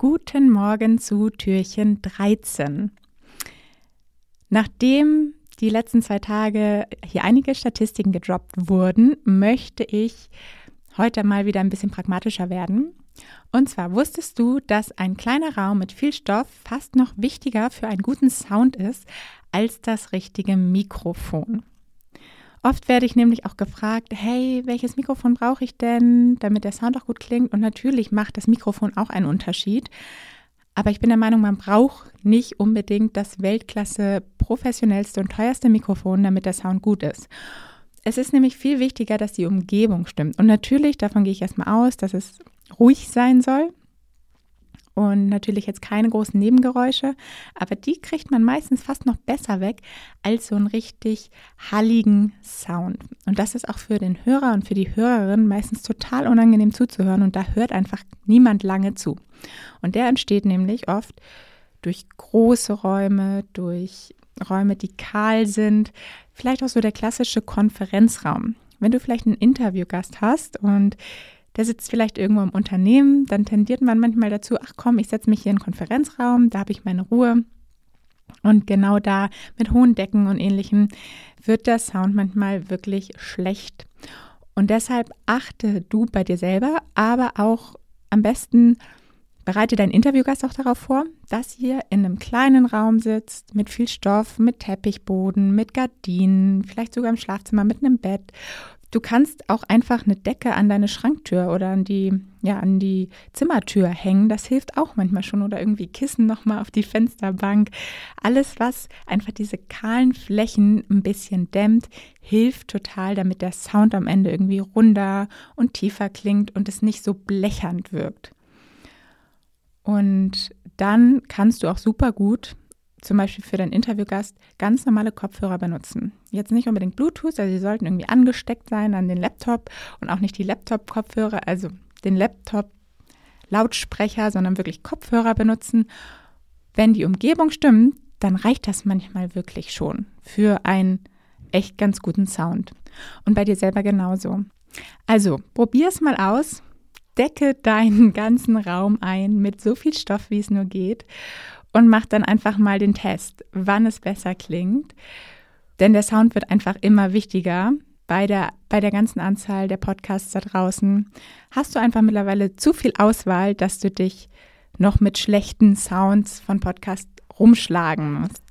Guten Morgen zu Türchen 13. Nachdem die letzten zwei Tage hier einige Statistiken gedroppt wurden, möchte ich heute mal wieder ein bisschen pragmatischer werden. Und zwar wusstest du, dass ein kleiner Raum mit viel Stoff fast noch wichtiger für einen guten Sound ist als das richtige Mikrofon. Oft werde ich nämlich auch gefragt, hey, welches Mikrofon brauche ich denn, damit der Sound auch gut klingt? Und natürlich macht das Mikrofon auch einen Unterschied. Aber ich bin der Meinung, man braucht nicht unbedingt das Weltklasse, professionellste und teuerste Mikrofon, damit der Sound gut ist. Es ist nämlich viel wichtiger, dass die Umgebung stimmt. Und natürlich, davon gehe ich erstmal aus, dass es ruhig sein soll und natürlich jetzt keine großen Nebengeräusche, aber die kriegt man meistens fast noch besser weg als so einen richtig halligen Sound. Und das ist auch für den Hörer und für die Hörerin meistens total unangenehm zuzuhören und da hört einfach niemand lange zu. Und der entsteht nämlich oft durch große Räume, durch Räume, die kahl sind, vielleicht auch so der klassische Konferenzraum. Wenn du vielleicht einen Interviewgast hast und der sitzt vielleicht irgendwo im Unternehmen, dann tendiert man manchmal dazu, ach komm, ich setze mich hier in den Konferenzraum, da habe ich meine Ruhe. Und genau da mit hohen Decken und ähnlichem wird der Sound manchmal wirklich schlecht. Und deshalb achte du bei dir selber, aber auch am besten bereite deinen Interviewgast auch darauf vor, dass ihr in einem kleinen Raum sitzt, mit viel Stoff, mit Teppichboden, mit Gardinen, vielleicht sogar im Schlafzimmer mit einem Bett, Du kannst auch einfach eine Decke an deine Schranktür oder an die, ja, an die Zimmertür hängen. Das hilft auch manchmal schon. Oder irgendwie Kissen nochmal auf die Fensterbank. Alles, was einfach diese kahlen Flächen ein bisschen dämmt, hilft total, damit der Sound am Ende irgendwie runder und tiefer klingt und es nicht so blechernd wirkt. Und dann kannst du auch super gut zum Beispiel für deinen Interviewgast ganz normale Kopfhörer benutzen. Jetzt nicht unbedingt Bluetooth, also sie sollten irgendwie angesteckt sein an den Laptop und auch nicht die Laptop-Kopfhörer, also den Laptop-Lautsprecher, sondern wirklich Kopfhörer benutzen. Wenn die Umgebung stimmt, dann reicht das manchmal wirklich schon für einen echt ganz guten Sound. Und bei dir selber genauso. Also, probier es mal aus. Decke deinen ganzen Raum ein mit so viel Stoff, wie es nur geht und mach dann einfach mal den Test, wann es besser klingt. Denn der Sound wird einfach immer wichtiger bei der, bei der ganzen Anzahl der Podcasts da draußen. Hast du einfach mittlerweile zu viel Auswahl, dass du dich noch mit schlechten Sounds von Podcasts rumschlagen musst.